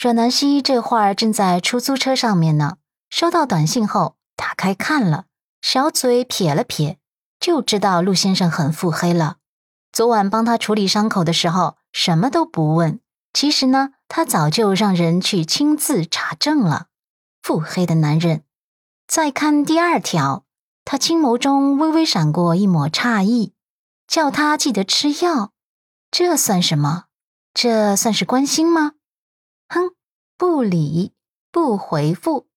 阮南希这会儿正在出租车上面呢，收到短信后打开看了，小嘴撇了撇，就知道陆先生很腹黑了。昨晚帮他处理伤口的时候，什么都不问。其实呢，他早就让人去亲自查证了。腹黑的男人。再看第二条，他青眸中微微闪过一抹诧异，叫他记得吃药，这算什么？这算是关心吗？哼，不理，不回复。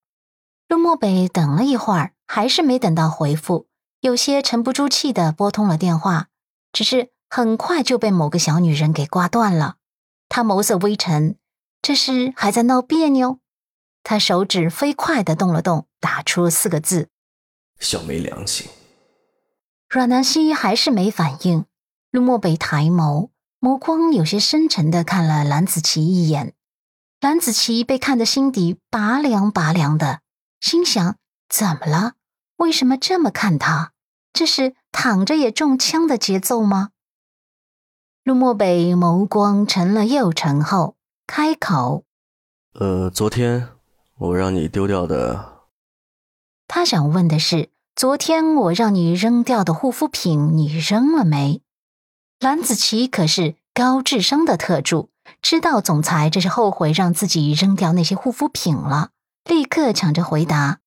陆漠北等了一会儿，还是没等到回复，有些沉不住气的拨通了电话，只是很快就被某个小女人给挂断了。他眸色微沉，这是还在闹别扭？他手指飞快的动了动，打出四个字：“小没良心。”阮南希还是没反应。陆漠北抬眸，眸光有些深沉的看了蓝子琪一眼。蓝子琪被看得心底拔凉拔凉的，心想：怎么了？为什么这么看他？这是躺着也中枪的节奏吗？陆漠北眸光沉了又沉后，开口：“呃，昨天我让你丢掉的……他想问的是，昨天我让你扔掉的护肤品，你扔了没？”蓝子琪可是高智商的特助。知道总裁这是后悔让自己扔掉那些护肤品了，立刻抢着回答：“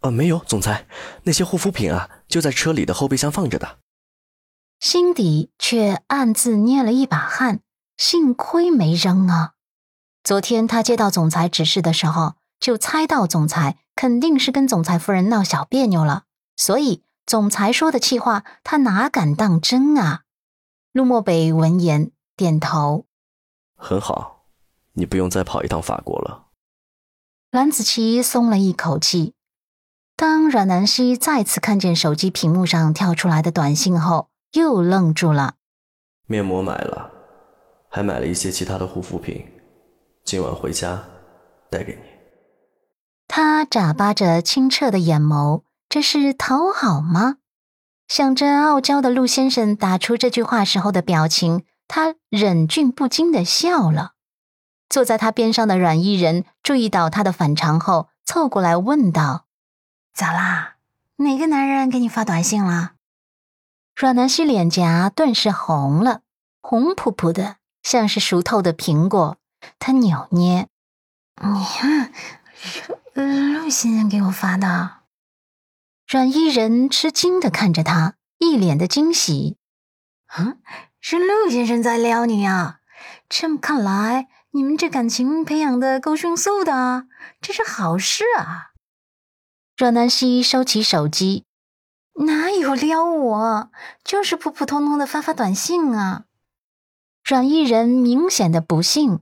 呃，没有，总裁，那些护肤品啊就在车里的后备箱放着的。”心底却暗自捏了一把汗，幸亏没扔啊！昨天他接到总裁指示的时候，就猜到总裁肯定是跟总裁夫人闹小别扭了，所以总裁说的气话他哪敢当真啊？陆漠北闻言点头。很好，你不用再跑一趟法国了。蓝子琪松了一口气。当阮南希再次看见手机屏幕上跳出来的短信后，又愣住了。面膜买了，还买了一些其他的护肤品，今晚回家带给你。他眨巴着清澈的眼眸，这是讨好吗？想着傲娇的陆先生打出这句话时候的表情。他忍俊不禁的笑了，坐在他边上的阮伊人注意到他的反常后，凑过来问道：“咋啦？哪个男人给你发短信了？”阮南希脸颊顿时红了，红扑扑的，像是熟透的苹果。他扭捏：“你看，陆先生给我发的。”阮伊人吃惊的看着他，一脸的惊喜：“啊？”是陆先生在撩你啊！这么看来，你们这感情培养的够迅速的，这是好事啊！阮南希收起手机，哪有撩我，就是普普通通的发发短信啊！阮艺人明显的不信，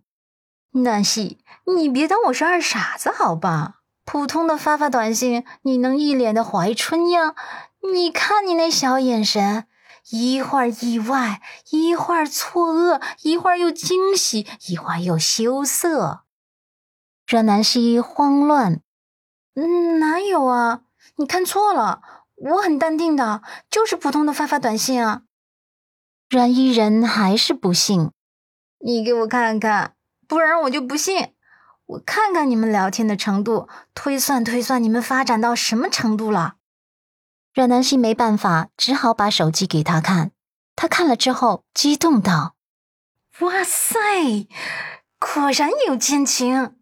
南希，你别当我是二傻子好吧？普通的发发短信，你能一脸的怀春样？你看你那小眼神。一会儿意外，一会儿错愕，一会儿又惊喜，一会儿又羞涩。阮南希慌乱：“嗯，哪有啊？你看错了，我很淡定的，就是普通的发发短信啊。”阮依人还是不信：“你给我看看，不然我就不信。我看看你们聊天的程度，推算推算你们发展到什么程度了。”阮南希没办法，只好把手机给他看。他看了之后，激动道：“哇塞，果然有奸情！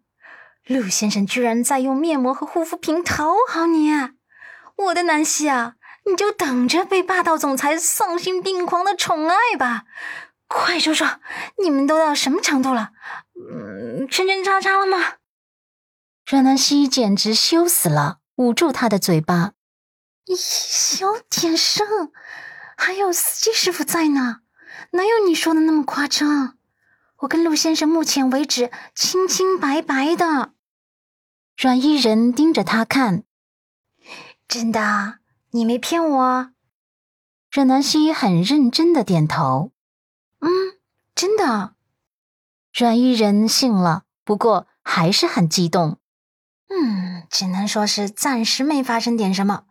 陆先生居然在用面膜和护肤品讨好你！我的南希啊，你就等着被霸道总裁丧心病狂的宠爱吧！快说说，你们都到什么程度了？嗯，圈圈叉叉了吗？”阮南希简直羞死了，捂住他的嘴巴。小点声，还有司机师傅在呢，哪有你说的那么夸张？我跟陆先生目前为止清清白白的。阮依人盯着他看，真的，你没骗我。阮南希很认真的点头，嗯，真的。阮依人信了，不过还是很激动。嗯，只能说是暂时没发生点什么。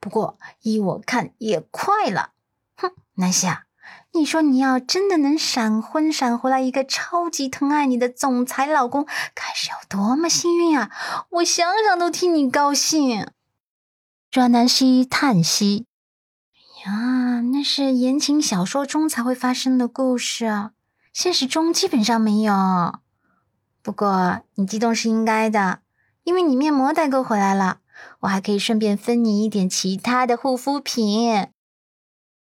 不过依我看也快了，哼，南希啊，你说你要真的能闪婚闪回来一个超级疼爱你的总裁老公，该是有多么幸运啊！我想想都替你高兴。阮南希叹息：“呀，那是言情小说中才会发生的故事啊，现实中基本上没有。不过你激动是应该的，因为你面膜代购回来了，我还可以顺便分你一点其他的护肤品。”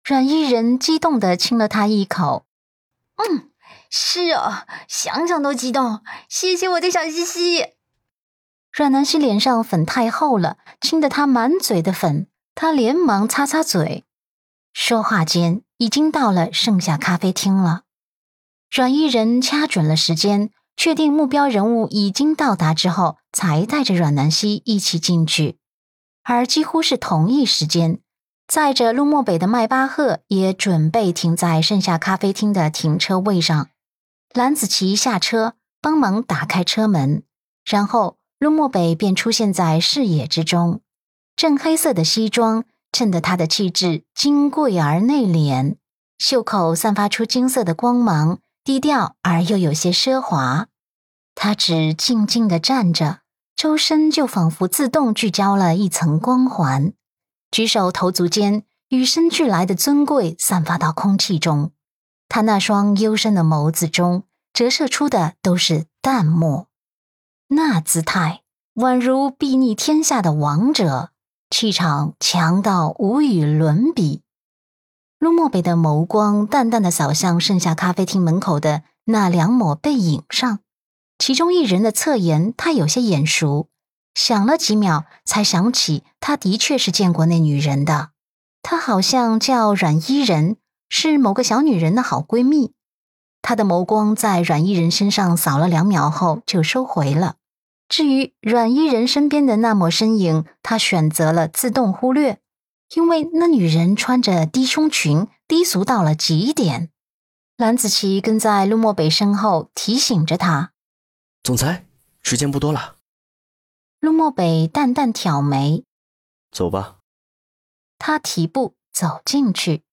阮依人激动的亲了他一口，嗯，是哦，想想都激动。谢谢我的小西西。阮南希脸上粉太厚了，亲得他满嘴的粉，他连忙擦擦嘴。说话间，已经到了盛夏咖啡厅了。阮依人掐准了时间，确定目标人物已经到达之后，才带着阮南希一起进去。而几乎是同一时间。载着陆漠北的迈巴赫也准备停在盛夏咖啡厅的停车位上。蓝子琪下车帮忙打开车门，然后陆漠北便出现在视野之中。正黑色的西装衬得他的气质金贵而内敛，袖口散发出金色的光芒，低调而又有些奢华。他只静静地站着，周身就仿佛自动聚焦了一层光环。举手投足间，与生俱来的尊贵散发到空气中。他那双幽深的眸子中折射出的都是淡漠，那姿态宛如睥睨天下的王者，气场强到无与伦比。陆漠北的眸光淡淡的扫向盛夏咖啡厅门口的那两抹背影上，其中一人的侧颜他有些眼熟。想了几秒，才想起，他的确是见过那女人的。她好像叫阮依人，是某个小女人的好闺蜜。他的眸光在阮依人身上扫了两秒后就收回了。至于阮依人身边的那抹身影，他选择了自动忽略，因为那女人穿着低胸裙，低俗到了极点。蓝子琪跟在陆漠北身后提醒着他：“总裁，时间不多了。”陆漠北淡淡挑眉：“走吧。”他提步走进去。